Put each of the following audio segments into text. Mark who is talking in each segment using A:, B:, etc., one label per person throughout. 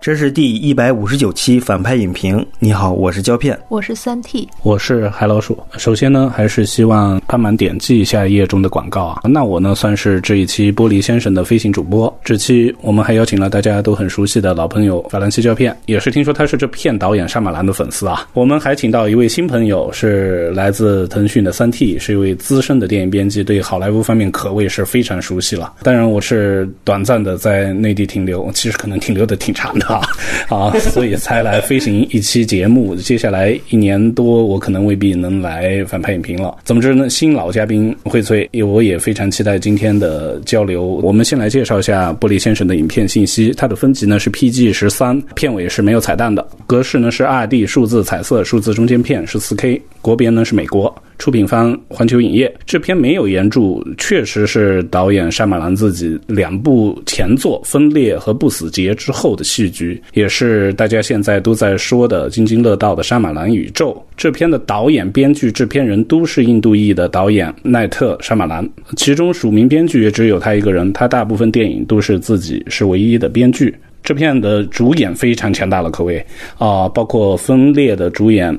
A: 这是第一百五十九期反派影评。你好，我是胶片，
B: 我是三 T，
C: 我是海老鼠。首先呢，还是希望帮忙点击一下页中的广告啊。那我呢，算是这一期玻璃先生的飞行主播。这期我们还邀请了大家都很熟悉的老朋友法兰西胶片，也是听说他是这片导演沙马兰的粉丝啊。我们还请到一位新朋友，是来自腾讯的三 T，是一位资深的电影编辑，对好莱坞方面可谓是非常熟悉了。当然，我是短暂的在内地停留，其实可能停留的挺长的。啊 啊，所以才来飞行一期节目。接下来一年多，我可能未必能来反派影评了。总之呢，新老嘉宾荟萃，我也非常期待今天的交流。我们先来介绍一下玻璃先生的影片信息。它的分级呢是 PG 十三，片尾是没有彩蛋的。格式呢是二 D 数字彩色数字中间片，是四 K。国别呢是美国。出品方环球影业，这片没有原著，确实是导演沙马兰自己两部前作《分裂》和《不死劫》之后的戏剧，也是大家现在都在说的津津乐道的沙马兰宇宙。这片的导演、编剧、制片人都是印度裔的导演奈特·沙马兰，其中署名编剧也只有他一个人，他大部分电影都是自己是唯一的编剧。这片的主演非常强大了，可谓啊，包括《分裂》的主演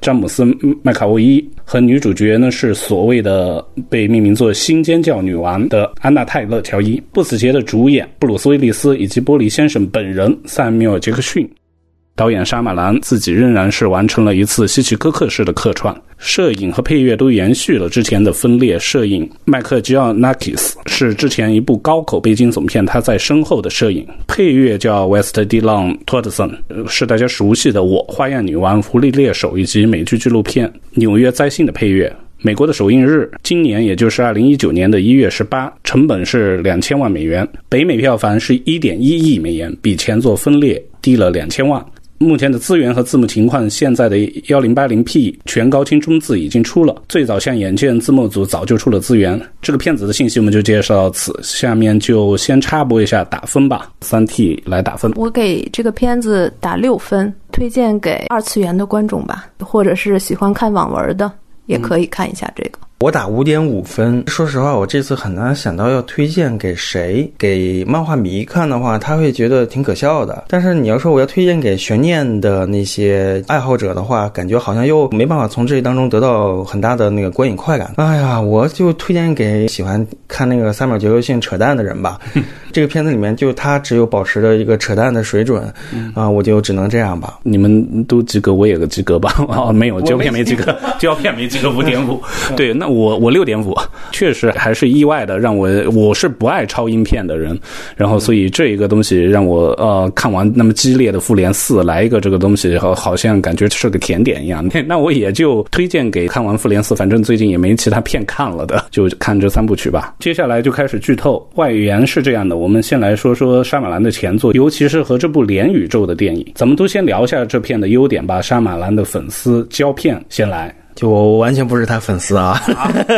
C: 詹姆斯·麦卡沃伊和女主角呢是所谓的被命名作“新尖叫女王”的安娜·泰勒·乔伊，《不死劫》的主演布鲁斯·威利斯以及玻璃先生本人塞缪尔·杰克逊。导演沙马兰自己仍然是完成了一次希区柯克式的客串，摄影和配乐都延续了之前的分裂。摄影麦克吉奥纳基斯是之前一部高口碑惊悚片他在身后的摄影，配乐叫 West Dylan Torson，是大家熟悉的《我花样女王》《狐狸猎手》以及美剧纪录片《纽约灾星》的配乐。美国的首映日今年也就是二零一九年的一月十八，成本是两千万美元，北美票房是一点一亿美元，比前作《分裂》低了两千万。目前的资源和字幕情况，现在的幺零八零 P 全高清中字已经出了。最早像眼见字幕组早就出了资源。这个片子的信息我们就介绍到此，下面就先插播一下打分吧。三 T 来打分，
B: 我给这个片子打六分，推荐给二次元的观众吧，或者是喜欢看网文的，也可以看一下这个。
A: 我打五点五分。说实话，我这次很难想到要推荐给谁。给漫画迷看的话，他会觉得挺可笑的。但是你要说我要推荐给悬念的那些爱好者的话，感觉好像又没办法从这当中得到很大的那个观影快感。哎呀，我就推荐给喜欢看那个三秒结构性扯淡的人吧。这个片子里面就他只有保持着一个扯淡的水准啊，我就只能这样吧。
C: 你们都及格，我也个及格吧？哦，没有胶片没及格，胶片没及格，五点五。对，那。我我六点五，确实还是意外的，让我我是不爱超英片的人，然后所以这一个东西让我呃看完那么激烈的复联四来一个这个东西，好好像感觉是个甜点一样。那我也就推荐给看完复联四，反正最近也没其他片看了的，就看这三部曲吧。接下来就开始剧透，外援是这样的，我们先来说说沙马兰的前作，尤其是和这部连宇宙的电影，咱们都先聊一下这片的优点吧。沙马兰的粉丝胶片先来。
A: 就我完全不是他粉丝啊，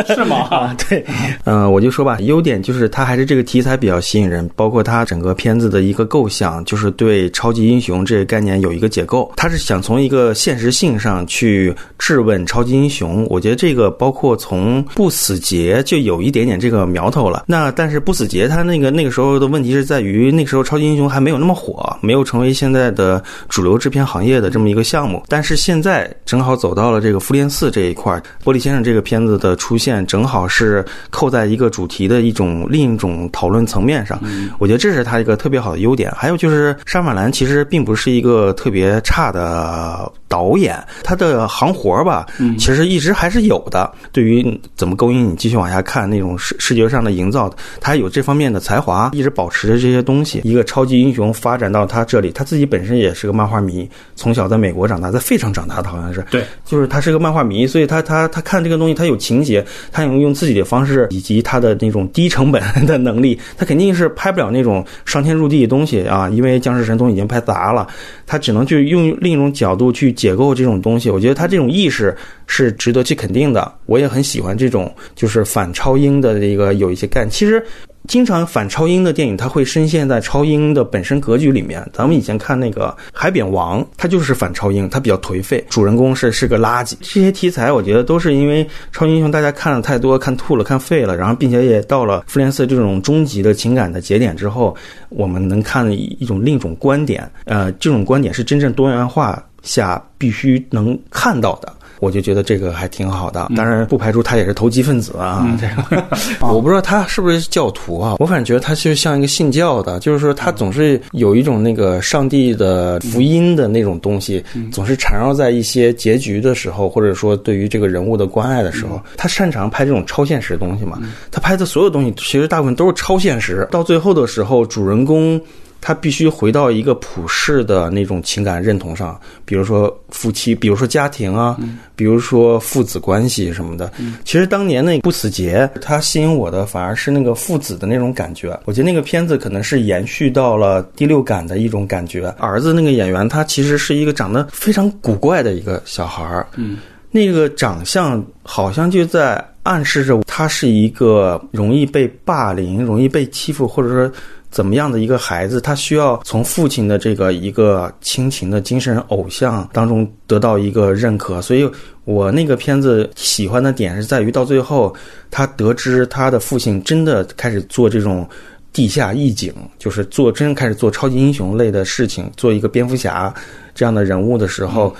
C: 是吗？
A: 对，嗯，我就说吧，优点就是他还是这个题材比较吸引人，包括他整个片子的一个构想，就是对超级英雄这个概念有一个解构，他是想从一个现实性上去质问超级英雄。我觉得这个包括从不死劫就有一点点这个苗头了。那但是不死劫他那个那个时候的问题是在于那个时候超级英雄还没有那么火，没有成为现在的主流制片行业的这么一个项目。但是现在正好走到了这个复联四。这一块，玻璃先生这个片子的出现，正好是扣在一个主题的一种另一种讨论层面上。我觉得这是他一个特别好的优点。还有就是沙马兰其实并不是一个特别差的导演，他的行活吧，其实一直还是有的。对于怎么勾引你继续往下看那种视视觉上的营造，他有这方面的才华，一直保持着这些东西。一个超级英雄发展到他这里，他自己本身也是个漫画迷，从小在美国长大，在费城长大的，好像是
C: 对，
A: 就是他是个漫画迷。所以他他他看这个东西，他有情节，他用用自己的方式以及他的那种低成本的能力，他肯定是拍不了那种上天入地的东西啊！因为僵尸神通已经拍砸了，他只能去用另一种角度去解构这种东西。我觉得他这种意识是值得去肯定的。我也很喜欢这种就是反超英的这个有一些干。其实经常反超英的电影，它会深陷在超英的本身格局里面。咱们以前看那个《海扁王》，它就是反超英，它比较颓废，主人公是是个垃圾。这些题材，我觉得都是因为超级英雄大家看的太多，看吐了，看废了，然后并且也到了复联四这种终极的情感的节点之后，我们能看一种另一种观点。呃，这种观点是真正多元化下必须能看到的。我就觉得这个还挺好的，当然不排除他也是投机分子啊。这个 我不知道他是不是教徒啊，我反正觉得他就像一个信教的，就是说他总是有一种那个上帝的福音的那种东西，总是缠绕在一些结局的时候，或者说对于这个人物的关爱的时候，他擅长拍这种超现实的东西嘛。他拍的所有东西其实大部分都是超现实，到最后的时候，主人公。他必须回到一个普世的那种情感认同上，比如说夫妻，比如说家庭啊，比如说父子关系什么的。其实当年那不死劫，他吸引我的反而是那个父子的那种感觉。我觉得那个片子可能是延续到了第六感的一种感觉。儿子那个演员，他其实是一个长得非常古怪的一个小孩儿，嗯，那个长相好像就在暗示着他是一个容易被霸凌、容易被欺负，或者说。怎么样的一个孩子，他需要从父亲的这个一个亲情的精神偶像当中得到一个认可，所以我那个片子喜欢的点是在于到最后，他得知他的父亲真的开始做这种地下义警，就是做真开始做超级英雄类的事情，做一个蝙蝠侠这样的人物的时候。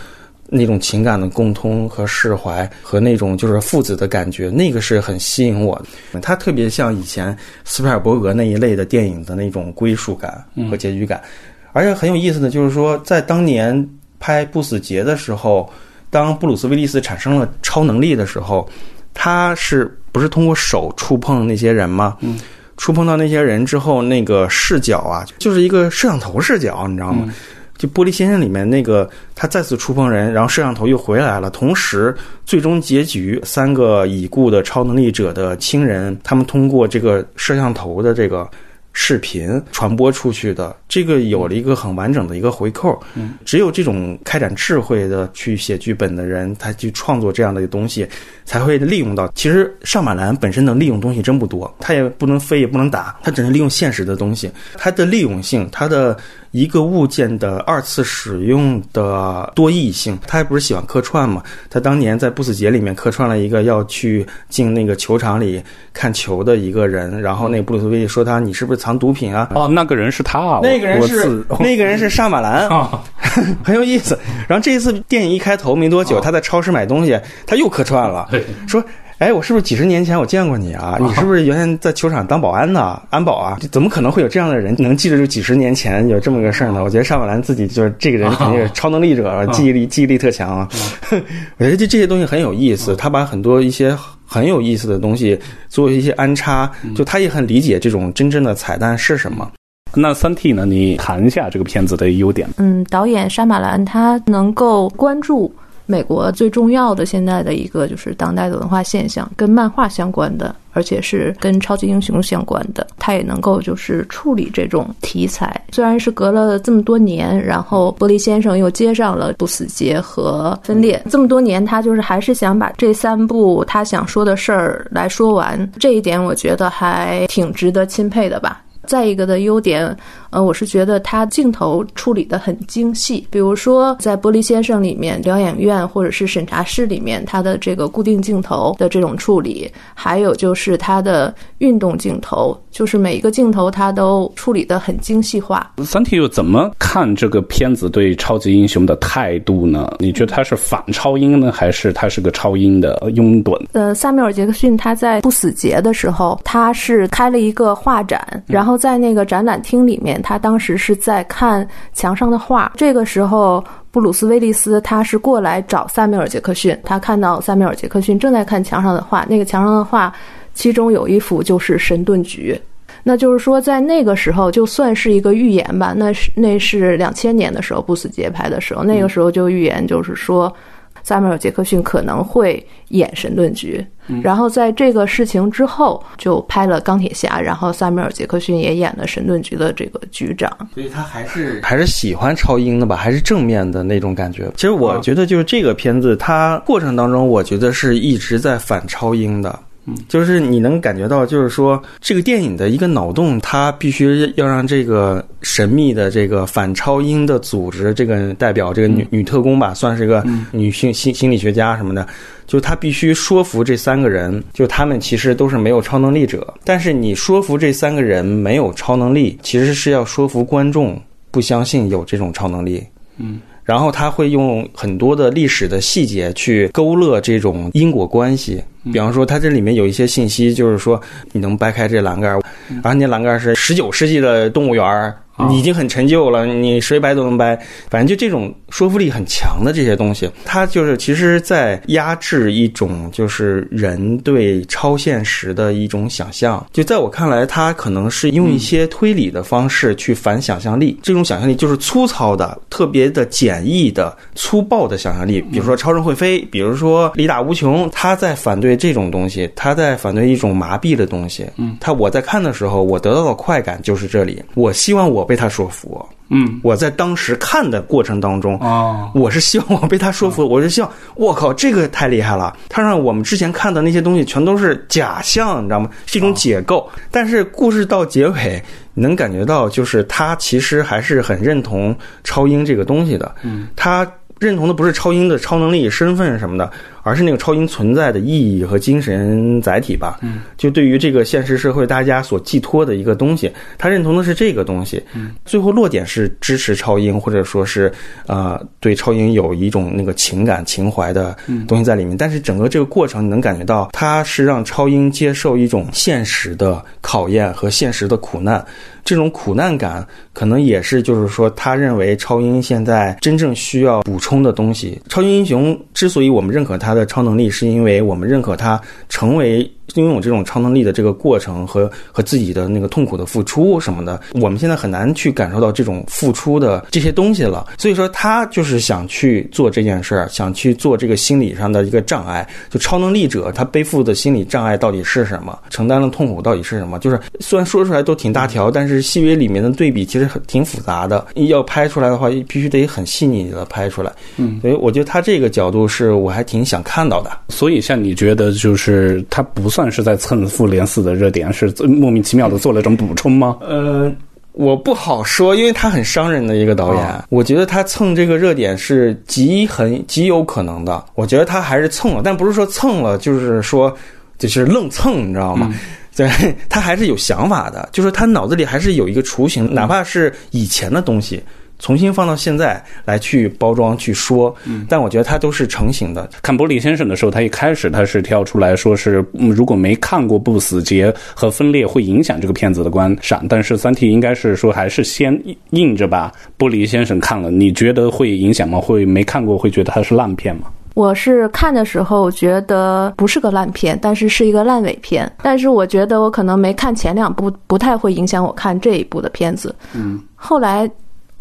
A: 那种情感的共通和释怀，和那种就是父子的感觉，那个是很吸引我的。它特别像以前斯皮尔伯格那一类的电影的那种归属感和结局感。而且很有意思的就是说，在当年拍《不死劫》的时候，当布鲁斯威利斯产生了超能力的时候，他是不是通过手触碰那些人吗？嗯，触碰到那些人之后，那个视角啊，就是一个摄像头视角，你知道吗？就《玻璃先生》里面那个，他再次触碰人，然后摄像头又回来了。同时，最终结局，三个已故的超能力者的亲人，他们通过这个摄像头的这个。视频传播出去的，这个有了一个很完整的一个回扣。嗯，只有这种开展智慧的去写剧本的人，他去创作这样的一个东西，才会利用到。其实上马兰本身能利用东西真不多，他也不能飞，也不能打，他只能利用现实的东西。他的利用性，他的一个物件的二次使用的多义性，他还不是喜欢客串嘛？他当年在《不死劫》里面客串了一个要去进那个球场里看球的一个人，然后那布鲁斯威利说他你是不是？藏毒品啊！
C: 哦，那个人是他，
A: 那个人是那个人是沙马兰啊，很有意思。然后这一次电影一开头没多久，他在超市买东西，他又客串了，说：“哎，我是不是几十年前我见过你啊？你是不是原先在球场当保安呢？安保啊？怎么可能会有这样的人能记得住几十年前有这么个事儿呢？我觉得沙马兰自己就是这个人，肯定是超能力者，记忆力记忆力特强啊。我觉得这这些东西很有意思，他把很多一些。很有意思的东西，做一些安插，就他也很理解这种真正的彩蛋是什么。
C: 那三 T 呢？你谈一下这个片子的优点。
B: 嗯，导演沙马兰他能够关注。美国最重要的现在的一个就是当代的文化现象，跟漫画相关的，而且是跟超级英雄相关的，他也能够就是处理这种题材。虽然是隔了这么多年，然后玻璃先生又接上了不死劫和分裂，这么多年他就是还是想把这三部他想说的事儿来说完，这一点我觉得还挺值得钦佩的吧。再一个的优点，呃，我是觉得他镜头处理的很精细。比如说，在《玻璃先生》里面，疗养院或者是审查室里面，他的这个固定镜头的这种处理，还有就是他的运动镜头，就是每一个镜头他都处理的很精细化。
C: 三体又怎么看这个片子对超级英雄的态度呢？你觉得他是反超英呢，还是他是个超英的拥趸？
B: 呃，萨缪尔·杰克逊他在不死节的时候，他是开了一个画展，然后。在那个展览厅里面，他当时是在看墙上的画。这个时候，布鲁斯·威利斯他是过来找萨缪尔·杰克逊，他看到萨缪尔·杰克逊正在看墙上的画。那个墙上的画，其中有一幅就是神盾局。那就是说，在那个时候，就算是一个预言吧。那是那是两千年的时候，不死节拍的时候，那个时候就预言，就是说。萨缪尔·杰克逊可能会演神盾局，然后在这个事情之后就拍了钢铁侠，然后萨缪尔·杰克逊也演了神盾局的这个局长，
A: 所以他还是还是喜欢超英的吧，还是正面的那种感觉。其实我觉得就是这个片子，它过程当中我觉得是一直在反超英的。就是你能感觉到，就是说这个电影的一个脑洞，它必须要让这个神秘的这个反超英的组织，这个代表这个女、女特工吧，算是一个女性心心理学家什么的，就他必须说服这三个人，就他们其实都是没有超能力者，但是你说服这三个人没有超能力，其实是要说服观众不相信有这种超能力。
C: 嗯。
A: 然后他会用很多的历史的细节去勾勒这种因果关系，比方说，它这里面有一些信息，就是说你能掰开这栏杆，然后那栏杆是十九世纪的动物园儿。你已经很陈旧了，你谁掰都能掰，反正就这种说服力很强的这些东西，它就是其实在压制一种就是人对超现实的一种想象。就在我看来，它可能是用一些推理的方式去反想象力，这种想象力就是粗糙的、特别的简易的、粗暴的想象力。比如说超人会飞，比如说力大无穷，他在反对这种东西，他在反对一种麻痹的东西。
C: 嗯，
A: 他我在看的时候，我得到的快感就是这里。我希望我。被他说服，
C: 嗯，
A: 我在当时看的过程当中，
C: 哦，
A: 我是希望我被他说服，我是希望，我靠，这个太厉害了，他让我们之前看的那些东西全都是假象，你知道吗？是一种解构。但是故事到结尾，你能感觉到，就是他其实还是很认同超英这个东西的，
C: 嗯，
A: 他认同的不是超英的超能力、身份什么的。而是那个超英存在的意义和精神载体吧，
C: 嗯，
A: 就对于这个现实社会大家所寄托的一个东西，他认同的是这个东西，
C: 嗯，
A: 最后落点是支持超英，或者说是呃对超英有一种那个情感情怀的东西在里面，但是整个这个过程你能感觉到，他是让超英接受一种现实的考验和现实的苦难，这种苦难感可能也是就是说他认为超英现在真正需要补充的东西。超英英雄之所以我们认可他。的超能力是因为我们认可他成为。拥有这种超能力的这个过程和和自己的那个痛苦的付出什么的，我们现在很难去感受到这种付出的这些东西了。所以说，他就是想去做这件事儿，想去做这个心理上的一个障碍。就超能力者他背负的心理障碍到底是什么？承担的痛苦到底是什么？就是虽然说出来都挺大条，但是细微里面的对比其实很挺复杂的。要拍出来的话，必须得很细腻的拍出来。
C: 嗯，
A: 所以我觉得他这个角度是我还挺想看到的。
C: 所以像你觉得，就是他不算。是在蹭复联四的热点，是莫名其妙的做了一种补充吗？
A: 呃，我不好说，因为他很伤人的一个导演，我觉得他蹭这个热点是极很极有可能的。我觉得他还是蹭了，但不是说蹭了，就是说就是愣蹭，你知道吗？对他还是有想法的，就是他脑子里还是有一个雏形，哪怕是以前的东西。重新放到现在来去包装去说，但我觉得它都是成型的。
C: 看《玻璃先生》的时候，他一开始他是跳出来说是，如果没看过《不死劫》和《分裂》会影响这个片子的观赏，但是《三体》应该是说还是先硬着把《玻璃先生》看了。你觉得会影响吗？会没看过会觉得它是烂片吗？
B: 我是看的时候觉得不是个烂片，但是是一个烂尾片。但是我觉得我可能没看前两部，不太会影响我看这一部的片子。
C: 嗯，
B: 后来。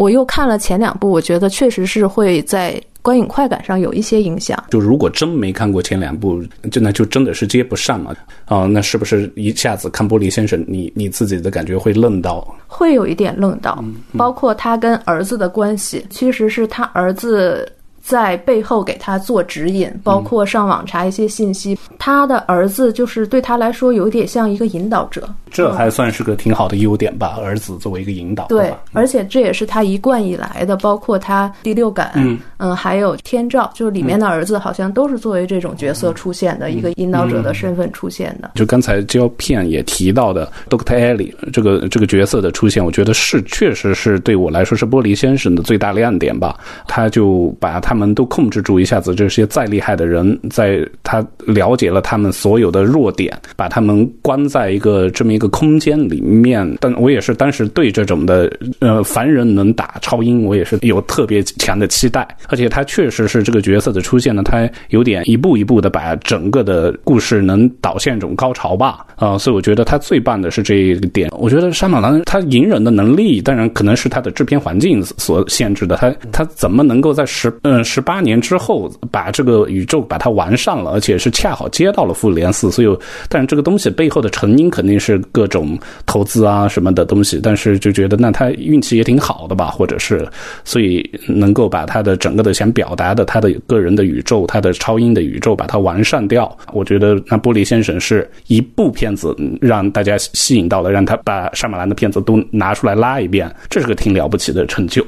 B: 我又看了前两部，我觉得确实是会在观影快感上有一些影响。
C: 就如果真没看过前两部，就那就真的是接不上了？啊，那是不是一下子看《玻璃先生》，你你自己的感觉会愣到？
B: 会有一点愣到，包括他跟儿子的关系，其实是他儿子。在背后给他做指引，包括上网查一些信息。他的儿子就是对他来说有点像一个引导者，
C: 这还算是个挺好的优点吧。儿子作为一个引导，
B: 对，而且这也是他一贯以来的，包括他第六感，
C: 嗯
B: 嗯，还有天照，就是里面的儿子好像都是作为这种角色出现的一个引导者的身份出现的。
C: 就刚才胶片也提到的 Doctor Ellie 这个这个角色的出现，我觉得是确实是对我来说是玻璃先生的最大亮点吧。他就把他。他们都控制住，一下子这些再厉害的人，在他了解了他们所有的弱点，把他们关在一个这么一个空间里面。但我也是当时对这种的呃凡人能打超英，我也是有特别强的期待。而且他确实是这个角色的出现呢，他有点一步一步的把整个的故事能导向一种高潮吧。啊，所以我觉得他最棒的是这一点。我觉得沙马兰他隐忍的能力，当然可能是他的制片环境所限制的。他他怎么能够在十嗯。十八年之后把这个宇宙把它完善了，而且是恰好接到了复联四，所以，但是这个东西背后的成因肯定是各种投资啊什么的东西，但是就觉得那他运气也挺好的吧，或者是，所以能够把他的整个的想表达的他的个人的宇宙，他的超英的宇宙把它完善掉，我觉得那玻璃先生是一部片子让大家吸引到了，让他把沙马兰的片子都拿出来拉一遍，这是个挺了不起的成就。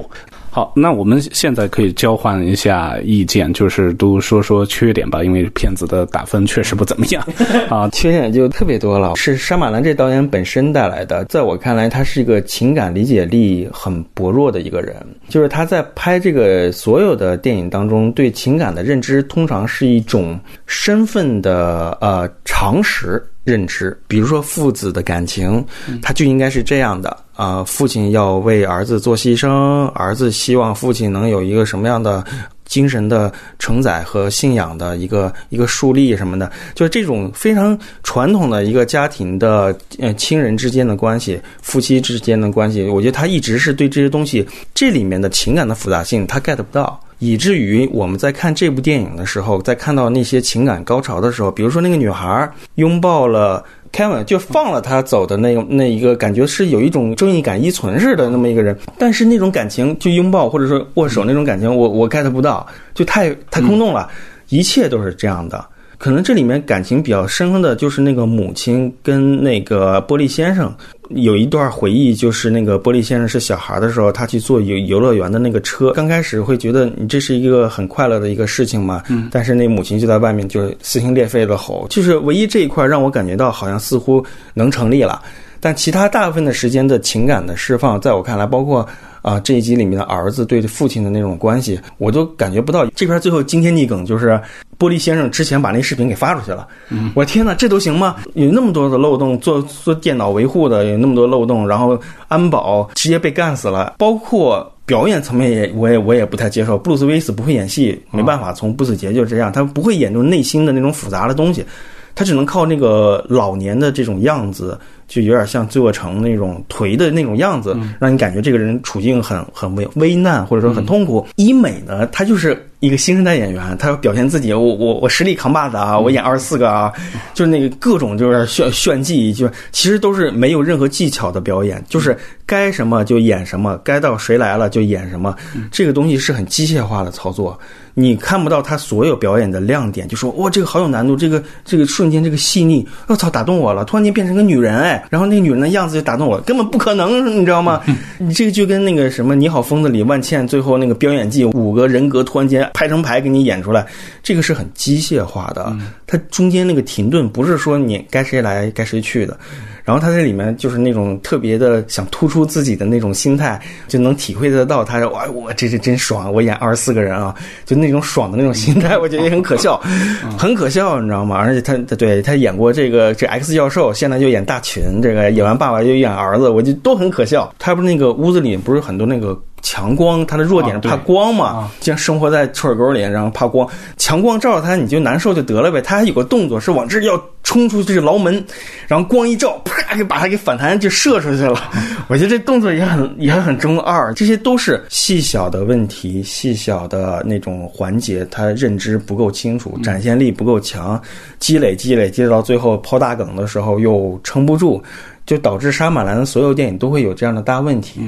C: 好，那我们现在可以交换一下意见，就是都说说缺点吧，因为片子的打分确实不怎么样
A: 啊，缺点就特别多了。是沙马兰这导演本身带来的，在我看来，他是一个情感理解力很薄弱的一个人，就是他在拍这个所有的电影当中，对情感的认知通常是一种身份的呃常识。认知，比如说父子的感情，他就应该是这样的啊。父亲要为儿子做牺牲，儿子希望父亲能有一个什么样的精神的承载和信仰的一个一个树立什么的，就是这种非常传统的一个家庭的呃亲人之间的关系，夫妻之间的关系，我觉得他一直是对这些东西这里面的情感的复杂性他 get 不到。以至于我们在看这部电影的时候，在看到那些情感高潮的时候，比如说那个女孩拥抱了 Kevin，就放了他走的那那一个感觉是有一种正义感依存似的那么一个人，但是那种感情就拥抱或者说握手那种感情，我我 get 不到，就太太空洞了，一切都是这样的。可能这里面感情比较深的，就是那个母亲跟那个玻璃先生有一段回忆，就是那个玻璃先生是小孩的时候，他去坐游游乐园的那个车，刚开始会觉得你这是一个很快乐的一个事情嘛，嗯，但是那母亲就在外面就撕心裂肺的吼，就是唯一这一块让我感觉到好像似乎能成立了，但其他大部分的时间的情感的释放，在我看来，包括。啊，这一集里面的儿子对父亲的那种关系，我都感觉不到。这边最后惊天逆梗就是玻璃先生之前把那视频给发出去了。我天哪，这都行吗？有那么多的漏洞，做做电脑维护的有那么多漏洞，然后安保直接被干死了。包括表演层面也，我也我也不太接受。布鲁斯威斯不会演戏，没办法，从不死劫就这样，他不会演出内心的那种复杂的东西，他只能靠那个老年的这种样子。就有点像罪恶城那种颓的那种样子，让你感觉这个人处境很很危危难，或者说很痛苦。医美呢，他就是一个新生代演员，他要表现自己，我我我实力扛把子啊，我演二十四个啊，就是那个各种就是炫炫技，就其实都是没有任何技巧的表演，就是该什么就演什么，该到谁来了就演什么，这个东西是很机械化的操作。你看不到他所有表演的亮点，就说哇，这个好有难度，这个这个瞬间这个细腻，我操，打动我了，突然间变成个女人，哎，然后那个女人的样子就打动我，根本不可能，你知道吗？你这个就跟那个什么《你好，疯子》里万茜最后那个表演技，五个人格突然间排成排给你演出来，这个是很机械化的，它中间那个停顿不是说你该谁来该谁去的。然后他在里面就是那种特别的想突出自己的那种心态，就能体会得到他说哇我这是真爽，我演二十四个人啊，就那种爽的那种心态，我觉得也很可笑，很可笑，你知道吗？而且他对他演过这个这 X 教授，现在就演大群，这个演完爸爸又演儿子，我就都很可笑。他不是那个屋子里不是很多那个。强光，他的弱点是怕光嘛？既然生活在臭水沟里，然后怕光，强光照着他你就难受就得了呗。他还有个动作是往这要冲出这个牢门，然后光一照，啪就把他给反弹就射出去了。我觉得这动作也很也很中二，这些都是细小的问题，细小的那种环节，他认知不够清楚，展现力不够强，积累积累积累到最后抛大梗的时候又撑不住，就导致沙马兰的所有电影都会有这样的大问题。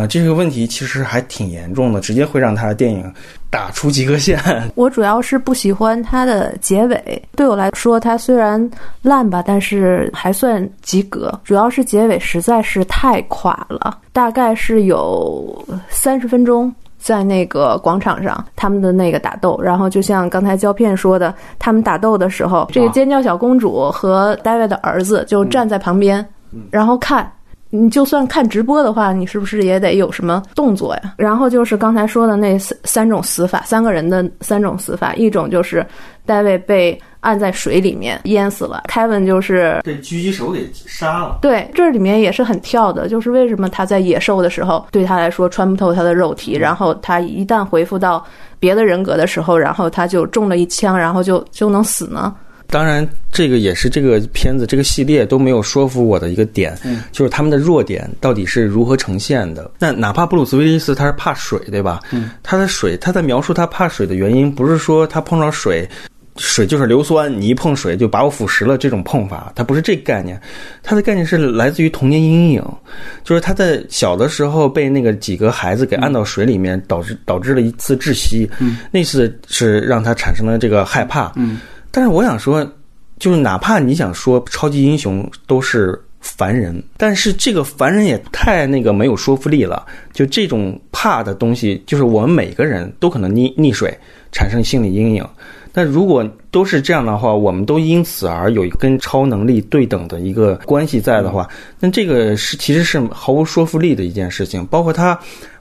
A: 啊，这个问题其实还挺严重的，直接会让他的电影打出及格线。
B: 我主要是不喜欢他的结尾，对我来说，它虽然烂吧，但是还算及格。主要是结尾实在是太垮了，大概是有三十分钟在那个广场上他们的那个打斗，然后就像刚才胶片说的，他们打斗的时候，这个尖叫小公主和戴维的儿子就站在旁边，然后看。你就算看直播的话，你是不是也得有什么动作呀？然后就是刚才说的那三三种死法，三个人的三种死法，一种就是戴维被按在水里面淹死了，凯文就是
A: 被狙击手给杀了。
B: 对，这里面也是很跳的，就是为什么他在野兽的时候对他来说穿不透他的肉体，然后他一旦恢复到别的人格的时候，然后他就中了一枪，然后就就能死呢？
A: 当然，这个也是这个片子这个系列都没有说服我的一个点，
C: 嗯
A: 就是他们的弱点到底是如何呈现的。那哪怕布鲁斯威利斯他是怕水，对吧？
C: 嗯，
A: 他的水，他在描述他怕水的原因，不是说他碰到水。水就是硫酸，你一碰水就把我腐蚀了。这种碰法，他不是这个概念，他的概念是来自于童年阴影，就是他在小的时候被那个几个孩子给按到水里面，导致导致了一次窒息。
C: 嗯，
A: 那次是让他产生了这个害怕。
C: 嗯，
A: 但是我想说，就是哪怕你想说超级英雄都是凡人，但是这个凡人也太那个没有说服力了。就这种怕的东西，就是我们每个人都可能溺溺水，产生心理阴影。但如果都是这样的话，我们都因此而有一跟超能力对等的一个关系在的话，那这个是其实是毫无说服力的一件事情。包括他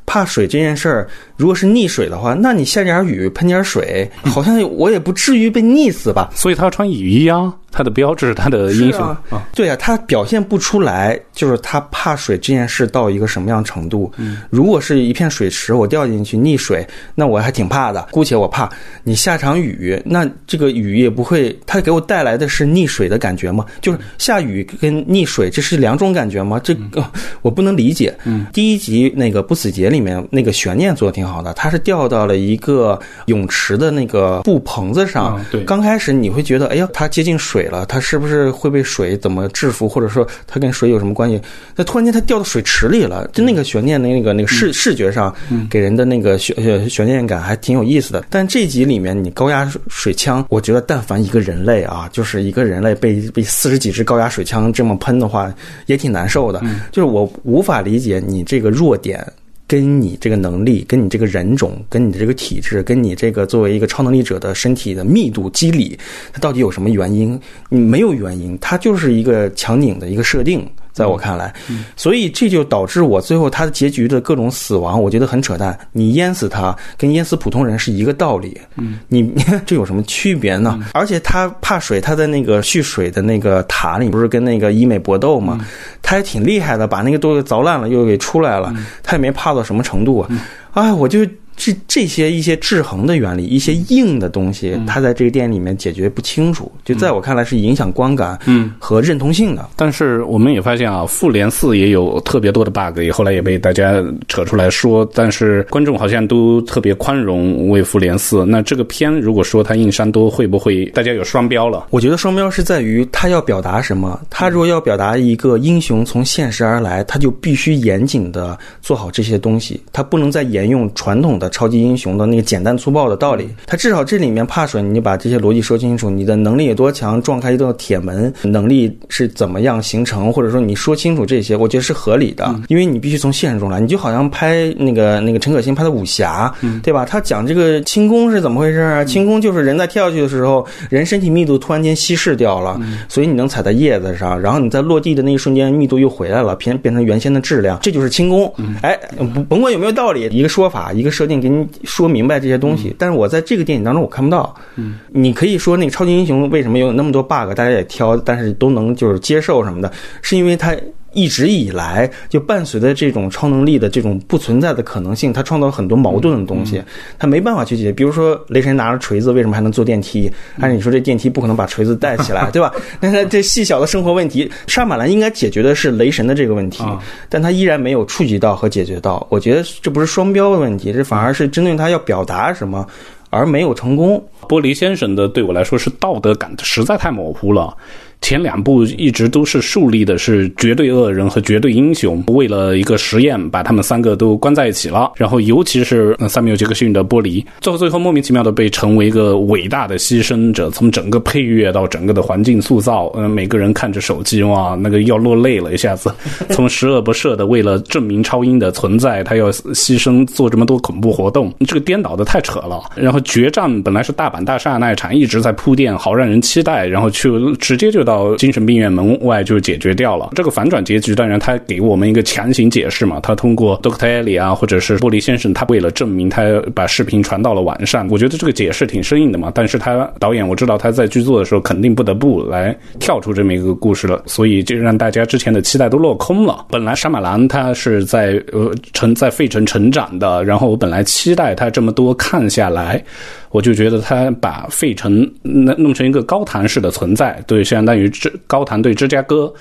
A: 怕水这件事儿，如果是溺水的话，那你下点雨喷点水，好像我也不至于被溺死吧？
C: 所以他要穿雨衣啊，他的标志，他的英雄
A: 啊，对啊，他表现不出来，就是他怕水这件事到一个什么样程度。
C: 嗯，
A: 如果是一片水池，我掉进去溺水，那我还挺怕的。姑且我怕你下场雨，那这个雨也不会，它给我带来的是溺水的感觉吗？就是下雨跟溺水这是两种感觉吗？这个我不能理解。
C: 嗯，
A: 第一集那个不死劫里面那个悬念做的挺好的，它是掉到了一个泳池的那个布棚子上。
C: 嗯对
A: 刚开始你会觉得，哎呀，它接近水了，它是不是会被水怎么制服，或者说它跟水有什么关系？那突然间它掉到水池里了，就那个悬念的那个那个视视觉上给人的那个悬呃悬念感还挺有意思的。但这集里面你高压水水枪，我觉得但凡一个人类啊，就是一个人类被被四十几支高压水枪这么喷的话，也挺难受的。就是我无法理解你这个弱点。跟你这个能力，跟你这个人种，跟你的这个体质，跟你这个作为一个超能力者的身体的密度机理，它到底有什么原因？你没有原因，它就是一个强拧的一个设定，在我看来，所以这就导致我最后他的结局的各种死亡，我觉得很扯淡。你淹死他，跟淹死普通人是一个道理，
C: 嗯，
A: 你 这有什么区别呢？而且他怕水，他在那个蓄水的那个塔里，不是跟那个医美搏斗吗？他也挺厉害的，把那个都给凿烂了，又给出来了，他也没怕到什么程度啊！哎，我就。这这些一些制衡的原理，一些硬的东西，它在这个电影里面解决不清楚，就在我看来是影响观感
C: 嗯。
A: 和认同性的。
C: 但是我们也发现啊，复联四也有特别多的 bug，也后来也被大家扯出来说，但是观众好像都特别宽容为复联四。那这个片如果说它硬伤多，会不会大家有双标了？
A: 我觉得双标是在于他要表达什么。他如果要表达一个英雄从现实而来，他就必须严谨的做好这些东西，他不能再沿用传统的超级英雄的那个简单粗暴的道理。他至少这里面怕水，你把这些逻辑说清楚，你的能力有多强，撞开一道铁门，能力是怎么样形成，或者说你说清楚这些，我觉得是合理的，因为你必须从现实中来。你就好像拍那个那个陈可辛拍的武侠，对吧？他讲这个轻功是怎么回事啊？轻功就是人在跳下去的时候，人身体密度突然间稀释掉了，所以你能踩在叶子上，然后你在落地的那一瞬间密度又回来了，变变成原先的质量，这就是轻功。哎，不甭管有没有道理，一个说法，一个设定，给你说明白这些东西。但是我在这个电影当中我看不到。
C: 嗯，
A: 你可以说那个超级英雄为什么有那么多 bug，大家也挑，但是都能就是接受什么的，是因为他。一直以来就伴随着这种超能力的这种不存在的可能性，它创造了很多矛盾的东西，它没办法去解决。比如说雷神拿着锤子，为什么还能坐电梯？按你说这电梯不可能把锤子带起来，对吧？那他这细小的生活问题，沙马兰应该解决的是雷神的这个问题，
C: 啊
A: 但他依然没有触及到和解决到。我觉得这不是双标的问题，这反而是针对他要表达什么而没有成功。
C: 玻璃先生的对我来说是道德感实在太模糊了。前两部一直都是树立的是绝对恶人和绝对英雄，为了一个实验把他们三个都关在一起了。然后尤其是呃萨缪尔杰克逊的玻璃，最后最后莫名其妙的被成为一个伟大的牺牲者，从整个配乐到整个的环境塑造，呃，每个人看着手机哇，那个要落泪了一下子。从十恶不赦的为了证明超英的存在，他要牺牲做这么多恐怖活动，这个颠倒的太扯了。然后决战本来是大阪大厦那一场一直在铺垫，好让人期待，然后去直接就到精神病院门外就解决掉了。这个反转结局，当然他给我们一个强行解释嘛，他通过 Doctor Ellie 啊，或者是玻璃先生，他为了证明他把视频传到了网上，我觉得这个解释挺生硬的嘛。但是他导演我知道他在剧作的时候肯定不得不来跳出这么一个故事了，所以就让大家之前的期待都落空了。本来沙马兰他是在呃成在费城成长的，然后我本来期待他这么多看下来。我就觉得他把费城弄弄成一个高谈式的存在，对，相当于芝高谈对芝加哥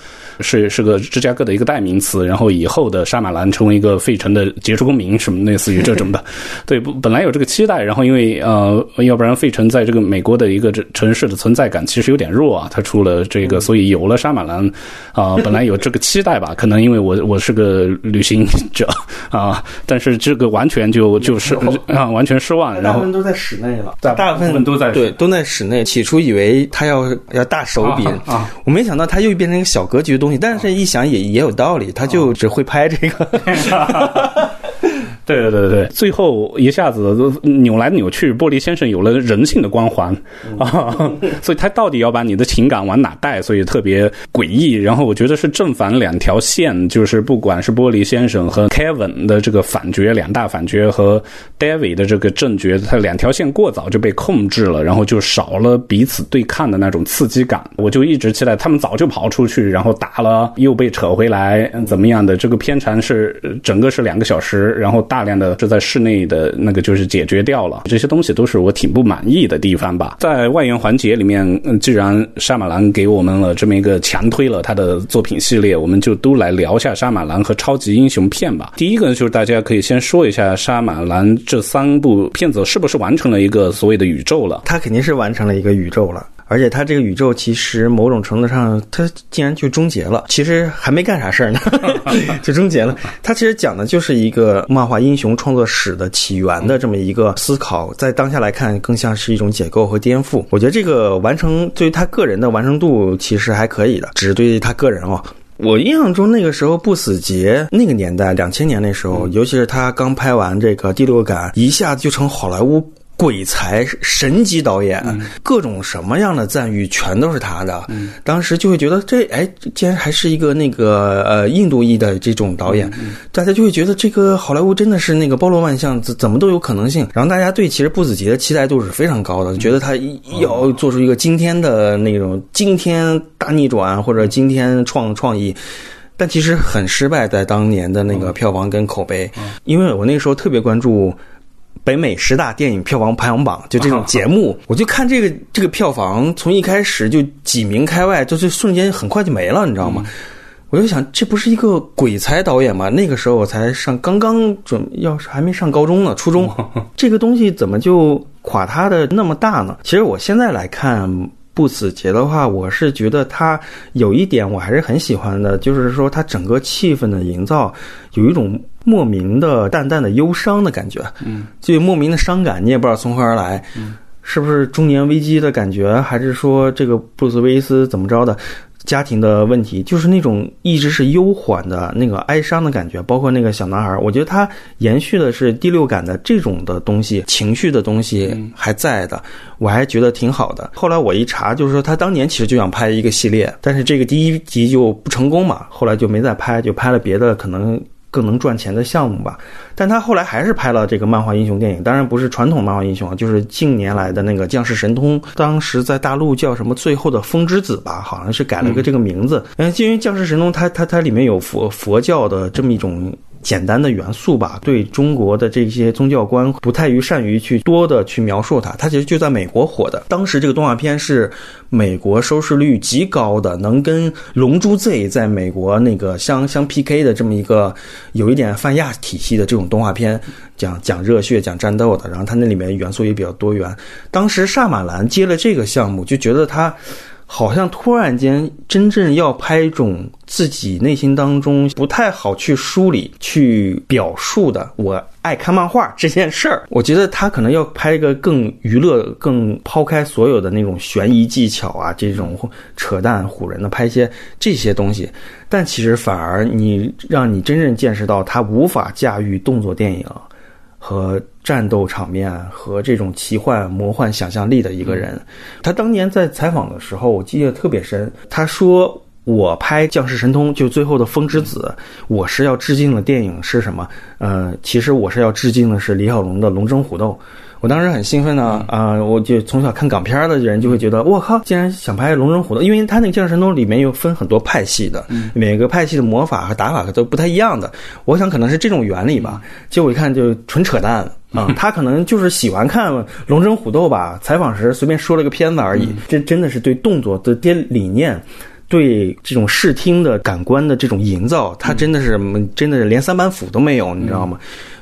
C: 是是个芝加哥的一个代名词，然后以后的沙马兰成为一个费城的杰出公民，什么类似于这种的，对，本来有这个期待，然后因为呃，要不然费城在这个美国的一个这城市的存在感其实有点弱啊，他出了这个，所以有了沙马兰啊，本来有这个期待吧，可能因为我我是个旅行者啊，但是这个完全就就是啊，完全失望，然后
A: 都在室内了，
C: 大
A: 部分
C: 都在
A: 对都在室内。起初以为他要要大手笔
C: 啊，
A: 我没想到他又变成一个小格局的东西，但是一想也也有道理，他就只会拍这个。
C: 对对对对最后一下子扭来扭去，玻璃先生有了人性的光环啊，所以他到底要把你的情感往哪带？所以特别诡异。然后我觉得是正反两条线，就是不管是玻璃先生和 Kevin 的这个反角，两大反角和 David 的这个正角，他两条线过早就被控制了，然后就少了彼此对抗的那种刺激感。我就一直期待他们早就跑出去，然后打了又被扯回来，怎么样的？这个片长是整个是两个小时，然后大。大量的是在室内的那个就是解决掉了，这些东西都是我挺不满意的地方吧。在外援环节里面，既然沙马兰给我们了这么一个强推了他的作品系列，我们就都来聊一下沙马兰和超级英雄片吧。第一个就是大家可以先说一下沙马兰这三部片子是不是完成了一个所谓的宇宙了？
A: 他肯定是完成了一个宇宙了。而且他这个宇宙其实某种程度上，他竟然就终结了。其实还没干啥事儿呢，就终结了。他其实讲的就是一个漫画英雄创作史的起源的这么一个思考，在当下来看，更像是一种解构和颠覆。我觉得这个完成对于他个人的完成度其实还可以的，只是对于他个人哦。我印象中那个时候不死劫那个年代，两千年那时候，尤其是他刚拍完这个第六感，一下子就成好莱坞。鬼才神级导演，各种什么样的赞誉全都是他的。当时就会觉得这哎，竟然还是一个那个呃印度裔的这种导演，大家就会觉得这个好莱坞真的是那个包罗万象，怎怎么都有可能性。然后大家对其实布子杰的期待度是非常高的，觉得他要做出一个惊天的那种惊天大逆转或者惊天创创意，但其实很失败，在当年的那个票房跟口碑。因为我那时候特别关注。北美十大电影票房排行榜，就这种节目，我就看这个这个票房，从一开始就几名开外，就是瞬间很快就没了，你知道吗？我就想，这不是一个鬼才导演吗？那个时候我才上，刚刚准要是还没上高中呢，初中，这个东西怎么就垮塌的那么大呢？其实我现在来看不死劫的话，我是觉得它有一点我还是很喜欢的，就是说它整个气氛的营造有一种。莫名的淡淡的忧伤的感觉，嗯，就莫名的伤感，你也不知道从何而来，嗯，是不是中年危机的感觉，还是说这个布鲁斯威斯怎么着的家庭的问题，就是那种一直是悠缓的那个哀伤的感觉，包括那个小男孩，我觉得他延续的是第六感的这种的东西，情绪的东西还在的，我还觉得挺好的。后来我一查，就是说他当年其实就想拍一个系列，但是这个第一集就不成功嘛，后来就没再拍，就拍了别的可能。更能赚钱的项目吧，但他后来还是拍了这个漫画英雄电影，当然不是传统漫画英雄啊，就是近年来的那个降世神通，当时在大陆叫什么《最后的风之子》吧，好像是改了个这个名字。嗯，因为降世神通，它它它里面有佛佛教的这么一种。简单的元素吧，对中国的这些宗教观不太于善于去多的去描述它。它其实就在美国火的，当时这个动画片是美国收视率极高的，能跟《龙珠 Z》在美国那个相相 PK 的这么一个有一点泛亚体系的这种动画片，讲讲热血、讲战斗的。然后它那里面元素也比较多元。当时萨马兰接了这个项目，就觉得他。好像突然间，真正要拍一种自己内心当中不太好去梳理、去表述的，我爱看漫画这件事儿，我觉得他可能要拍一个更娱乐、更抛开所有的那种悬疑技巧啊，这种扯淡唬人的，拍一些这些东西。但其实反而你让你真正见识到他无法驾驭动作电影。和战斗场面和这种奇幻魔幻想象力的一个人，他当年在采访的时候，我记得特别深。他说：“我拍《降世神通》就最后的风之子，我是要致敬的电影是什么？呃，其实我是要致敬的是李小龙的《龙争虎斗》。”我当时很兴奋呢，啊，我就从小看港片的人就会觉得，我靠，竟然想拍《龙争虎斗》，因为他那个《降世神通》里面又分很多派系的，每个派系的魔法和打法都不太一样的。我想可能是这种原理吧。结果一看就纯扯淡，啊、他可能就是喜欢看《龙争虎斗》吧，采访时随便说了个片子而已。这真的是对动作的这理念。对这种视听的感官的这种营造，他真的是、真的是连三板斧都没有，你知道吗？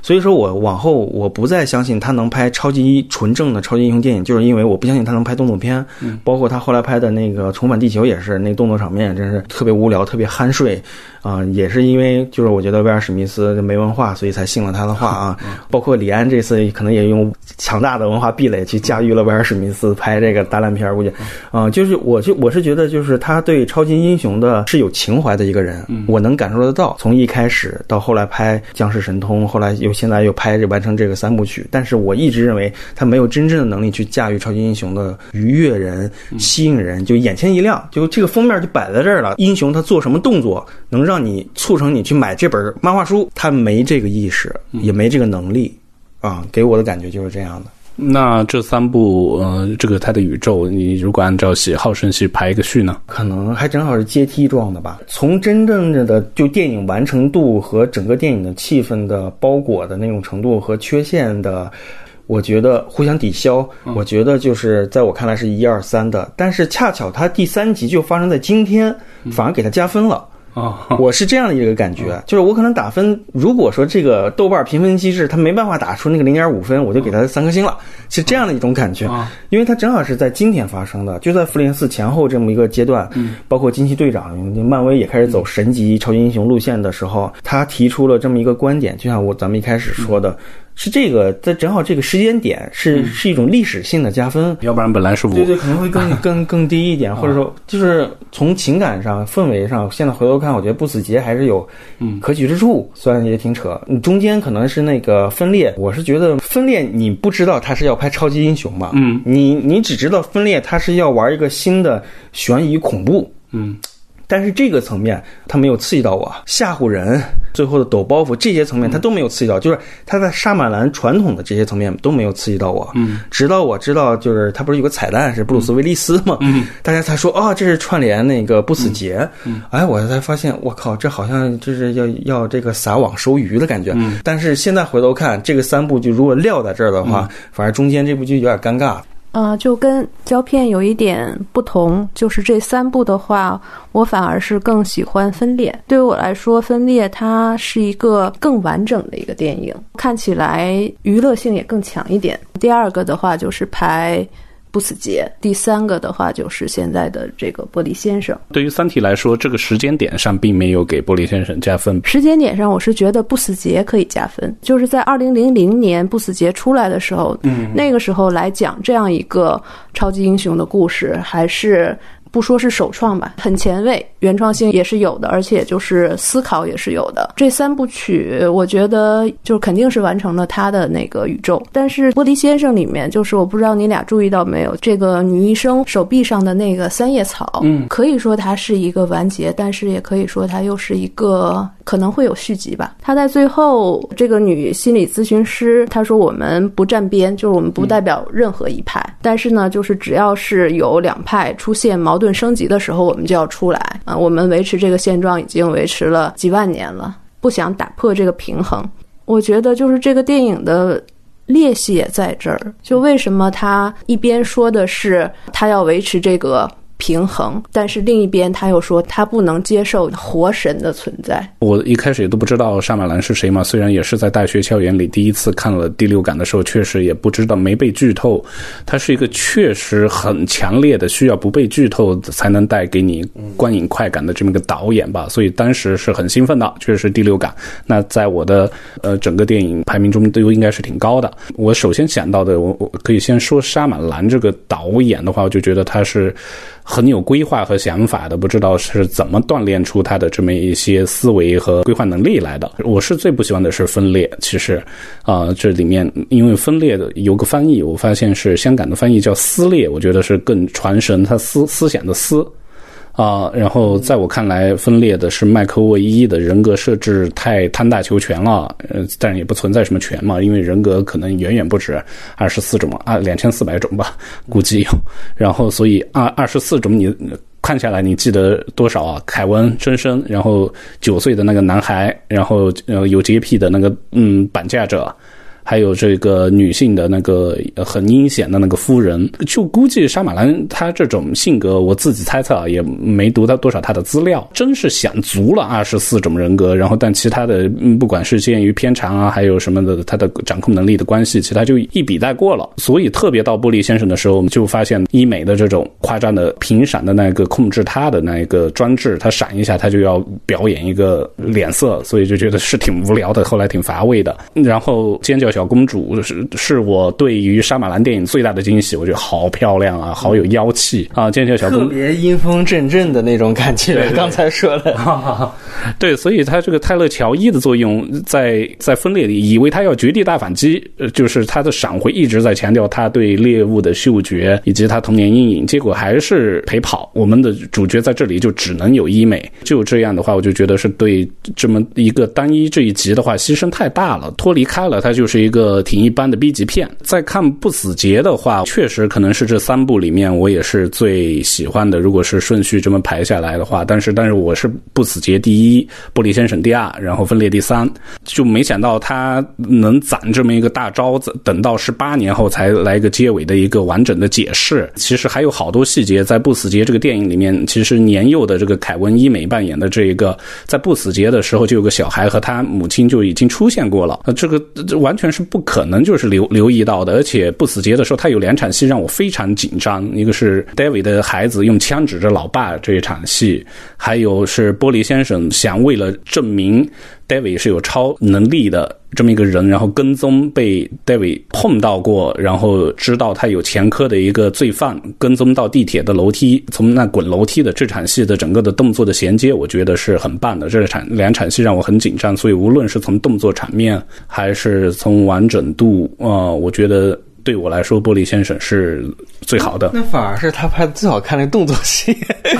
A: 所以说我往后我不再相信他能拍超级纯正的超级英雄电影，就是因为我不相信他能拍动作片。包括他后来拍的那个《重返地球》也是，那动作场面真是特别无聊，特别酣睡啊、也是因为就是我觉得威尔史密斯没文化，所以才信了他的话啊。包括李安这次可能也用强大的文化壁垒去驾驭了威尔史密斯拍这个大烂片儿，估计啊、就是我就我是觉得就是他对超级英雄的是有情怀的一个人，我能感受得到。从一开始到后来拍《僵尸神通》，后来又现在又拍这完成这个三部曲，但是我一直认为他没有真正的能力去驾驭超级英雄的愉悦人、吸引人，就眼前一亮，就这个封面就摆在这儿了。英雄他做什么动作能让你促成你去买这本漫画书，他没这个意识，也没这个能力啊，给我的感觉就是这样的。
C: 那这三部呃，这个它的宇宙，你如果按照喜好顺序排一个序呢？
A: 可能还正好是阶梯状的吧。从真正的就电影完成度和整个电影的气氛的包裹的那种程度和缺陷的，我觉得互相抵消。我觉得就是在我看来是一二三的，但是恰巧它第三集就发生在今天，反而给它加分了。
C: 啊、
A: 我是这样的一个感觉，就是我可能打分，如果说这个豆瓣评分机制它没办法打出那个零点五分，我就给它三颗星了，是这样的一种感觉，因为它正好是在今天发生的，就在复联四前后这么一个阶段，包括惊奇队长，漫威也开始走神级超级英雄路线的时候，他提出了这么一个观点，就像我咱们一开始说的。是这个，在正好这个时间点是、是一种历史性的加分，
C: 要不然本来是五。
A: 对对，可能会更 更更低一点，或者说就是从情感上、氛围上，现在回头看，我觉得不死劫还是有可取之处，虽然也挺扯。你中间可能是那个分裂，我是觉得分裂你不知道他是要拍超级英雄嘛，
C: 嗯，
A: 你你只知道分裂他是要玩一个新的悬疑恐怖，
C: 嗯。
A: 但是这个层面他没有刺激到我，吓唬人，最后的抖包袱这些层面他都没有刺激到，就是他在杀马兰传统的这些层面都没有刺激到我。
C: 嗯，
A: 直到我知道，就是他不是有个彩蛋是布鲁斯威利斯吗，
C: 嗯，
A: 大家才说啊、这是串联那个不死劫。嗯，哎，我才发现，我靠，这好像就是要要这个撒网收鱼的感觉。
C: 嗯，
A: 但是现在回头看，这个三部剧如果撂在这儿的话，反而中间这部剧有点尴尬。
B: 啊、就跟胶片有一点不同，就是这三部的话，我反而是更喜欢分裂。对于我来说，分裂它是一个更完整的一个电影，看起来娱乐性也更强一点。第二个的话就是排。不死劫，第三个的话就是现在的这个玻璃先生。
C: 对于《三体》来说，这个时间点上并没有给玻璃先生加分。
B: 时间点上，我是觉得不死劫可以加分，就是在二零零零年不死劫出来的时候，嗯，那个时候来讲这样一个超级英雄的故事，还是。不说是首创吧，很前卫，原创性也是有的，而且就是思考也是有的。这三部曲，我觉得就肯定是完成了他的那个宇宙。但是《玻璃先生》里面，就是我不知道你俩注意到没有，这个女医生手臂上的那个三叶草，
C: 嗯，
B: 可以说它是一个完结，但是也可以说它又是一个可能会有续集吧。她在最后，这个女心理咨询师她说：“我们不站边，就是我们不代表任何一派，但是呢，就是只要是有两派出现矛盾。”升级的时候，我们就要出来啊！我们维持这个现状已经维持了几万年了，不想打破这个平衡。我觉得就是这个电影的裂隙也在这儿。就为什么他一边说的是他要维持这个平衡，但是另一边他又说他不能接受活神的存在。
C: 我一开始也都不知道沙马兰是谁嘛，虽然也是在大学校园里第一次看了第六感的时候，确实也不知道没被剧透。它是一个确实很强烈的需要不被剧透才能带给你观影快感的这么一个导演吧，所以当时是很兴奋的，确实是第六感。那在我的呃整个电影排名中都应该是挺高的。我首先想到的，我我可以先说沙马兰这个导演的话，我就觉得他是。很有规划和想法的，不知道是怎么锻炼出他的这么一些思维和规划能力来的。我是最不喜欢的是分裂，其实啊、这里面因为分裂的有个翻译，我发现是香港的翻译叫撕裂，我觉得是更传神，他思思想的思。啊、然后在我看来，分裂的是麦克沃伊的人格设置太贪大求全了，呃，但也不存在什么全嘛，因为人格可能远远不止二十四种啊，两千四百种吧，估计有。然后，所以二二十四种你看下来，你记得多少啊？凯文、真身，然后九岁的那个男孩，然后呃有洁癖的那个嗯绑架者。还有这个女性的那个很阴险的那个夫人。就估计沙马兰他这种性格，我自己猜测啊，也没读到多少他的资料，真是想足了二十四种人格。然后，但其他的不管是鉴于偏长啊，还有什么的，他的掌控能力的关系，其他就一笔带过了。所以，特别到玻利先生的时候，我们就发现医美的这种夸张的频闪的那个控制他的那一个装置，他闪一下，他就要表演一个脸色，所以就觉得是挺无聊的，后来挺乏味的。然后，尖叫小公主是是我对于沙马兰电影最大的惊喜，我觉得好漂亮啊，好有妖气啊！尖叫小公
A: 主特别阴风阵阵的那种感觉，刚才说的，
C: 对，所以他这个泰勒乔伊的作用在在分裂里，以为他要绝地大反击，就是他的闪回一直在强调他对猎物的嗅觉以及他童年阴影，结果还是陪跑。我们的主角在这里就只能有医美，就这样的话，我就觉得是对这么一个单一这一集的话牺牲太大了，脱离开了，他就是一个挺一般的 B 级片。再看不死劫的话，确实可能是这三部里面我也是最喜欢的。如果是顺序这么排下来的话，但是但是我是不死劫第一，玻璃先生第二，然后分裂第三，就没想到他能攒这么一个大招子，等到十八年后才来一个结尾的一个完整的解释。其实还有好多细节在不死劫这个电影里面，其实年幼的这个凯文伊美扮演的这一个，在不死劫的时候就有个小孩和他母亲就已经出现过了，这个这完全是不可能就是留留意到的。而且不死节的时候，他有两场戏让我非常紧张，一个是 David 的孩子用枪指着老爸这一场戏，还有是玻璃先生想为了证明。David 是有超能力的这么一个人，然后跟踪被 David 碰到过，然后知道他有前科的一个罪犯，跟踪到地铁的楼梯，从那滚楼梯的这场戏的整个的动作的衔接，我觉得是很棒的。这场两场戏让我很紧张，所以无论是从动作场面还是从完整度，啊，我觉得。对我来说，玻璃先生是最好的。
A: 那反而是他拍的最好看的动作戏，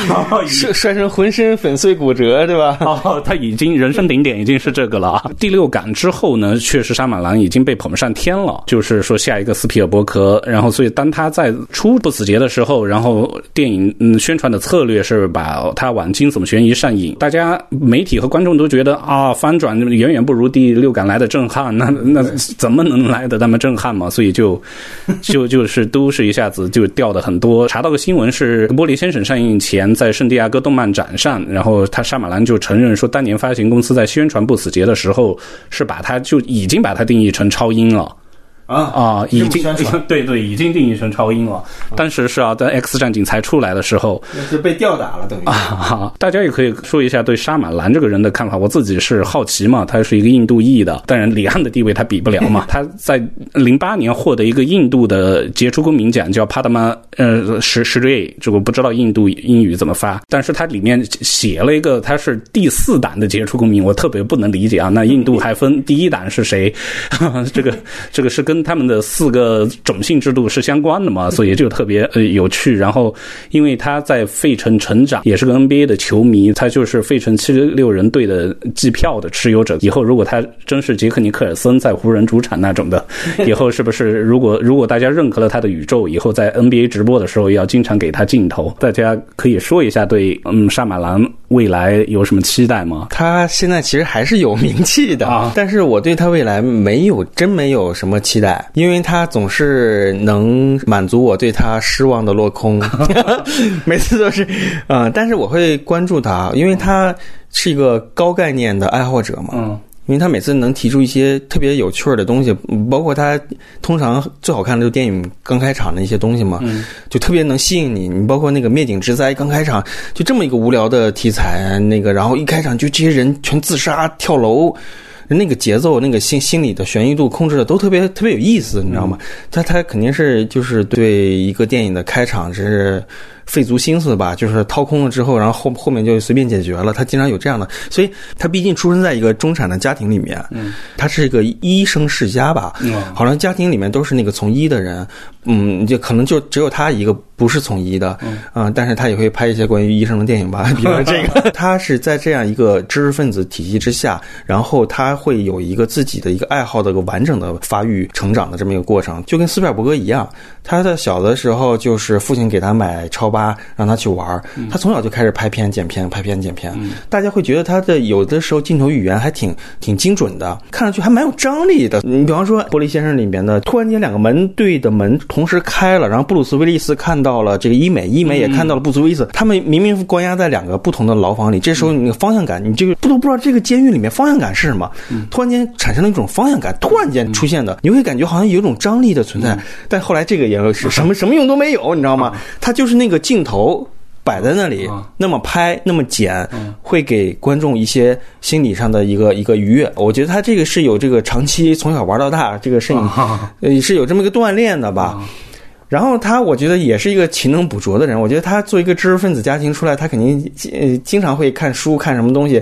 A: 摔摔成浑身粉碎骨折，对吧？
C: 哦，他已经人生顶点已经是这个了。第六感之后呢，确实沙马兰已经被捧上天了，就是说下一个斯皮尔伯格。然后，所以当他在出不死劫的时候，然后电影嗯宣传的策略是把他往惊悚悬疑上引，大家媒体和观众都觉得啊翻转远远不如第六感来的震撼，那那怎么能来的那么震撼嘛？所以就。就就是都是一下子就掉的很多。查到个新闻是《玻璃先生》上映前在圣地亚哥动漫展上，然后他沙马兰就承认说，当年发行公司在宣传不死节的时候，是把它就已经把它定义成超英了。
A: 啊
C: 啊！已经 对对，已经定义成超英了。当时是啊，在 X 战警才出来的时候，
A: 是被吊打了，等于
C: 啊。大家也可以说一下对沙马兰这个人的看法。我自己是好奇嘛，他是一个印度裔的，当然李安的地位他比不了嘛。他在零八年获得一个印度的杰出公民奖，叫帕德玛呃什什瑞，这个不知道印度英语怎么发，但是他里面写了一个他是第四档的杰出公民，我特别不能理解啊。那印度还分第一档是谁？这个这个是跟。跟他们的四个种姓制度是相关的嘛，所以就特别呃有趣。然后，因为他在费城成长，也是个 NBA 的球迷，他就是费城七六人队的季票的持有者。以后如果他真是杰克尼克尔森在湖人主场那种的，以后是不是如果如果大家认可了他的宇宙，以后在 NBA 直播的时候要经常给他镜头？大家可以说一下对嗯沙马兰未来有什么期待吗？
A: 他现在其实还是有名气的啊，但是我对他未来没有真没有什么期待。因为他总是能满足我对他失望的落空，每次都是，嗯，但是我会关注他，因为他是一个高概念的爱好者嘛，
C: 嗯，
A: 因为他每次能提出一些特别有趣儿的东西，包括他通常最好看的就电影刚开场的一些东西嘛，
C: 嗯，
A: 就特别能吸引你，你包括那个灭顶之灾刚开场就这么一个无聊的题材，那个然后一开场就这些人全自杀跳楼。那个节奏，那个心心理的悬疑度控制的都特别特别有意思，你知道吗？他他肯定是就是对一个电影的开场是。费足心思吧，就是掏空了之后，然后后后面就随便解决了。他经常有这样的，所以他毕竟出生在一个中产的家庭里面，
C: 嗯，
A: 他是一个医生世家吧，
C: 嗯，
A: 好像家庭里面都是那个从医的人，嗯，就可能就只有他一个不是从医的，嗯，但是他也会拍一些关于医生的电影吧，比如这个，他是在这样一个知识分子体系之下，然后他会有一个自己的一个爱好的一个完整的发育成长的这么一个过程，就跟斯皮尔伯格一样，他在小的时候就是父亲给他买超。八，让他去玩儿。他从小就开始拍片、剪片、拍片、剪片。大家会觉得他的有的时候镜头语言还挺挺精准的，看上去还蛮有张力的。你比方说《玻璃先生》里面的，突然间两个门对的门同时开了，然后布鲁斯威利斯看到了这个医美，医美也看到了布鲁斯威利斯，他们明明关押在两个不同的牢房里，这时候你方向感，你这个不都不知道这个监狱里面方向感是什么，突然间产生了一种方向感，突然间出现的，你会感觉好像有一种张力的存在。但后来这个也是 什么什么用都没有，你知道吗？它就是那个镜头摆在那里，那么拍，那么剪，会给观众一些心理上的一个一个愉悦。我觉得他这个是有这个长期从小玩到大，这个摄影呃是有这么一个锻炼的吧。然后他，我觉得也是一个勤能补拙的人。我觉得他做一个知识分子家庭出来，他肯定经经常会看书，看什么东西，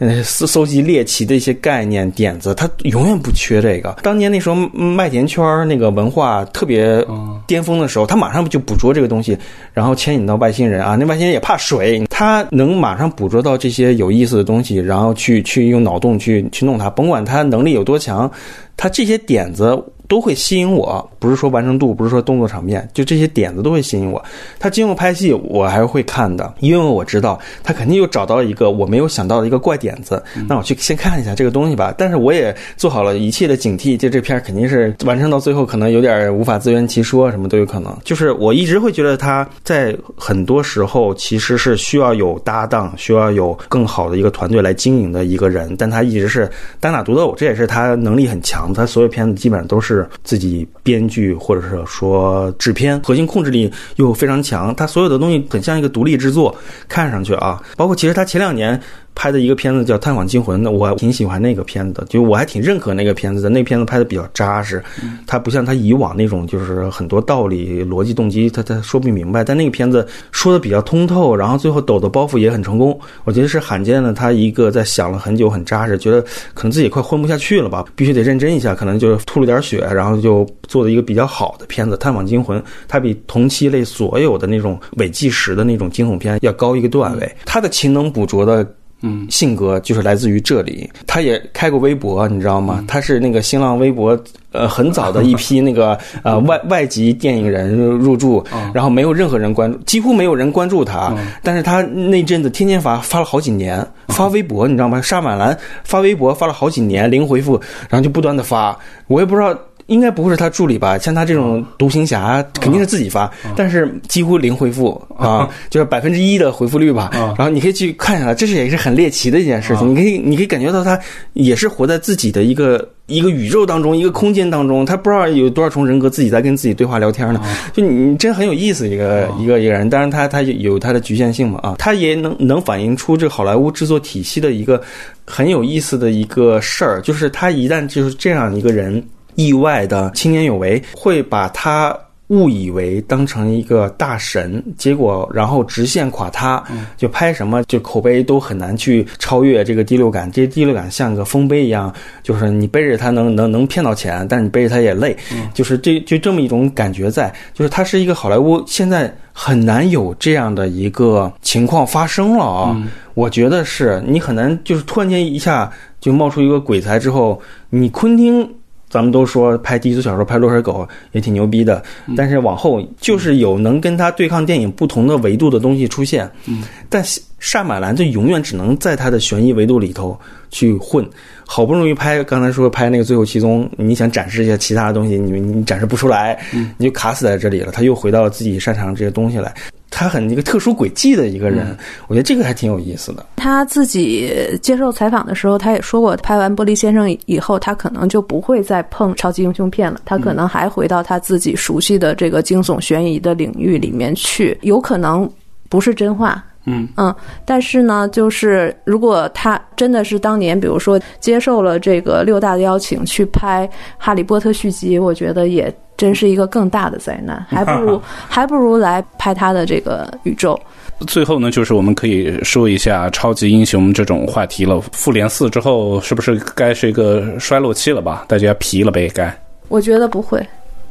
A: 嗯搜搜集猎奇的一些概念点子，他永远不缺这个。当年那时候麦田圈那个文化特别巅峰的时候，他马上就捕捉这个东西，然后牵引到外星人啊，那外星人也怕水，他能马上捕捉到这些有意思的东西，然后去去用脑洞去去弄它，甭管他能力有多强，他这些点子。都会吸引我，不是说完成度，不是说动作场面，就这些点子都会吸引我。他今后拍戏，我还是会看的，因为我知道他肯定又找到了一个我没有想到的一个怪点子。那我去先看一下这个东西吧。但是我也做好了一切的警惕，就这片肯定是完成到最后，可能有点无法自圆其说，什么都有可能。就是我一直会觉得他在很多时候其实是需要有搭档，需要有更好的一个团队来经营的一个人，但他一直是单打独斗，这也是他能力很强。他所有片子基本上都是。是自己编剧，或者是说制片，核心控制力又非常强。他所有的东西很像一个独立制作，看上去啊，包括其实他前两年。拍的一个片子叫《探访惊魂》，那我挺喜欢那个片子的，就我还挺认可那个片子的。那片子拍的比较扎实，它不像他以往那种就是很多道理、逻辑、动机，他他说不明白。但那个片子说的比较通透，然后最后抖的包袱也很成功，我觉得是罕见的。他一个在想了很久、很扎实，觉得可能自己快混不下去了吧，必须得认真一下，可能就吐了点血，然后就做的一个比较好的片子《探访惊魂》。它比同期类所有的那种伪纪实的那种惊悚片要高一个段位。他的勤能补拙的。
C: 嗯，
A: 性格就是来自于这里。他也开过微博，你知道吗？他是那个新浪微博，呃，很早的一批那个 呃外外籍电影人入驻，然后没有任何人关注，几乎没有人关注他。但是他那阵子天天发，发了好几年，发微博，你知道吗？沙马兰发微博发了好几年，零回复，然后就不断的发，我也不知道。应该不会是他助理吧？像他这种独行侠，肯定是自己发，但是几乎零回复 啊，就是百分之一的回复率吧。然后你可以去看一下，这是也是很猎奇的一件事情。你可以，你可以感觉到他也是活在自己的一个一个宇宙当中，一个空间当中。他不知道有多少重人格，自己在跟自己对话聊天呢。就你真很有意思，一个一个一个人。当然，他他有他的局限性嘛啊，他也能能反映出这好莱坞制作体系的一个很有意思的一个事儿，就是他一旦就是这样一个人。意外的青年有为，会把他误以为当成一个大神，结果然后直线垮塌，就拍什么就口碑都很难去超越这个第六感。这第六感像个丰碑一样，就是你背着它能能能骗到钱，但是你背着它也累，就是这就这么一种感觉在，就是它是一个好莱坞现在很难有这样的一个情况发生了啊！我觉得是你很难，就是突然间一下就冒出一个鬼才之后，你昆汀。咱们都说拍低俗小说、拍落水狗也挺牛逼的，但是往后就是有能跟他对抗电影不同的维度的东西出现。
C: 嗯，
A: 但萨马兰就永远只能在他的悬疑维度里头去混。好不容易拍，刚才说拍那个《最后七宗》，你想展示一下其他的东西，你你展示不出来，你就卡死在这里了。他又回到了自己擅长这些东西来。他很一个特殊轨迹的一个人，我觉得这个还挺有意思的。
B: 他自己接受采访的时候，他也说过，拍完《玻璃先生》以后，他可能就不会再碰超级英雄片了，他可能还回到他自己熟悉的这个惊悚悬疑的领域里面去。有可能不是真话，
C: 嗯
B: 嗯，但是呢，就是如果他真的是当年，比如说接受了这个六大的邀请去拍《哈利波特》续集，我觉得也。真是一个更大的灾难，还不如还不如来拍他的这个宇宙。
C: 最后呢，就是我们可以说一下超级英雄这种话题了。复联四之后，是不是该是一个衰落期了吧？大家疲了呗？该？
B: 我觉得不会，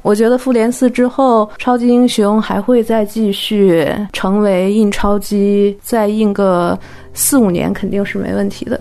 B: 我觉得复联四之后，超级英雄还会再继续成为印钞机，再印个四五年肯定是没问题的。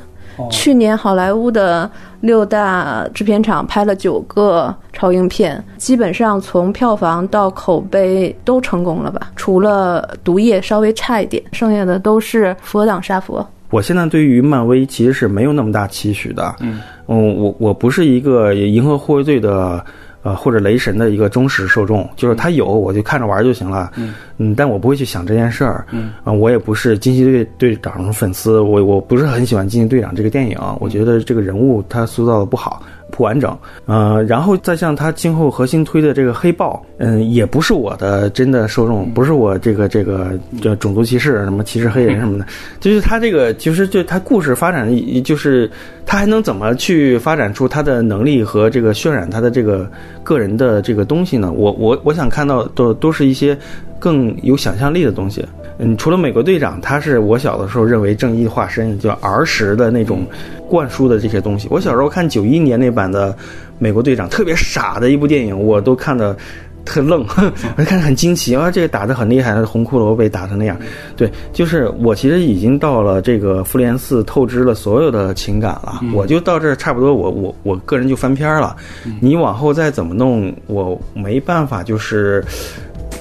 B: 去年好莱坞的六大制片厂拍了九个超英片，基本上从票房到口碑都成功了吧？除了《毒液》稍微差一点，剩下的都是佛挡杀佛。
A: 我现在对于漫威其实是没有那么大期许的。
C: 嗯，
A: 嗯，我我不是一个银河护卫队的。呃，或者雷神的一个忠实受众，就是他有我就看着玩就行了，嗯，但我不会去想这件事儿，嗯，啊，我也不是惊奇队队长的粉丝，我我不是很喜欢惊奇队长这个电影，我觉得这个人物他塑造的不好。不完整，呃，然后再像他今后核心推的这个黑豹，嗯，也不是我的真的受众，不是我这个这个叫种族歧视，什么歧视黑人什么的，就是他这个，其实就他故事发展，就是他还能怎么去发展出他的能力和这个渲染他的这个个人的这个东西呢？我我我想看到的都是一些更有想象力的东西。嗯，除了美国队长，他是我小的时候认为正义化身，就儿时的那种灌输的这些东西。我小时候看九一年那版的美国队长，特别傻的一部电影，我都看的特愣，我看着很惊奇啊，这个打的很厉害，红骷髅被打成那样。对，就是我其实已经到了这个复联四透支了所有的情感了，我就到这差不多，我我我个人就翻篇了。你往后再怎么弄，我没办法，就是。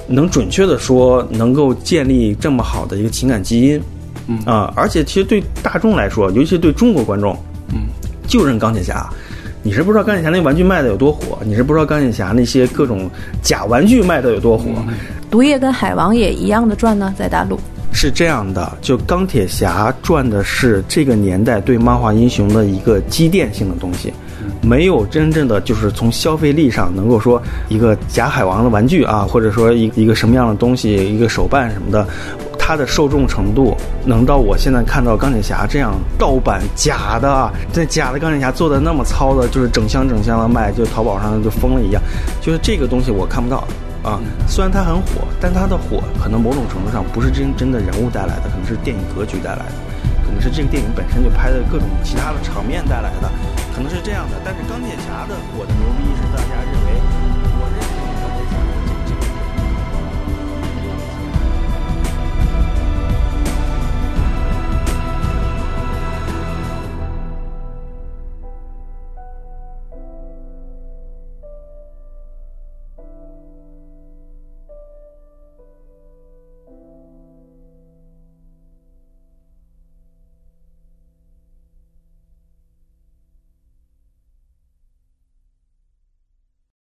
A: 能准确的说，能够建立这么好的一个情感基因，
C: 嗯。
A: 啊，而且其实对大众来说，尤其对中国观众，
C: 嗯，
A: 就认钢铁侠，你是不知道钢铁侠那玩具卖的有多火，你是不知道钢铁侠那些各种假玩具卖的有多火。
B: 毒液跟海王也一样的赚呢，在大陆。
A: 是这样的，就钢铁侠赚的是这个年代对漫画英雄的一个积淀性的东西。没有真正的就是从消费力上能够说一个假海王的玩具啊，或者说一一个什么样的东西，一个手办什么的，它的受众程度能到我现在看到钢铁侠这样盗版假的，这假的钢铁侠做的那么糙的，就是整箱整箱的卖，就淘宝上就疯了一样，就是这个东西我看不到啊。虽然它很火，但它的火可能某种程度上不是真真的人物带来的，可能是电影格局带来的，可能是这个电影本身就拍的各种其他的场面带来的。可能是这样的，但是钢铁侠的我的牛逼是大家。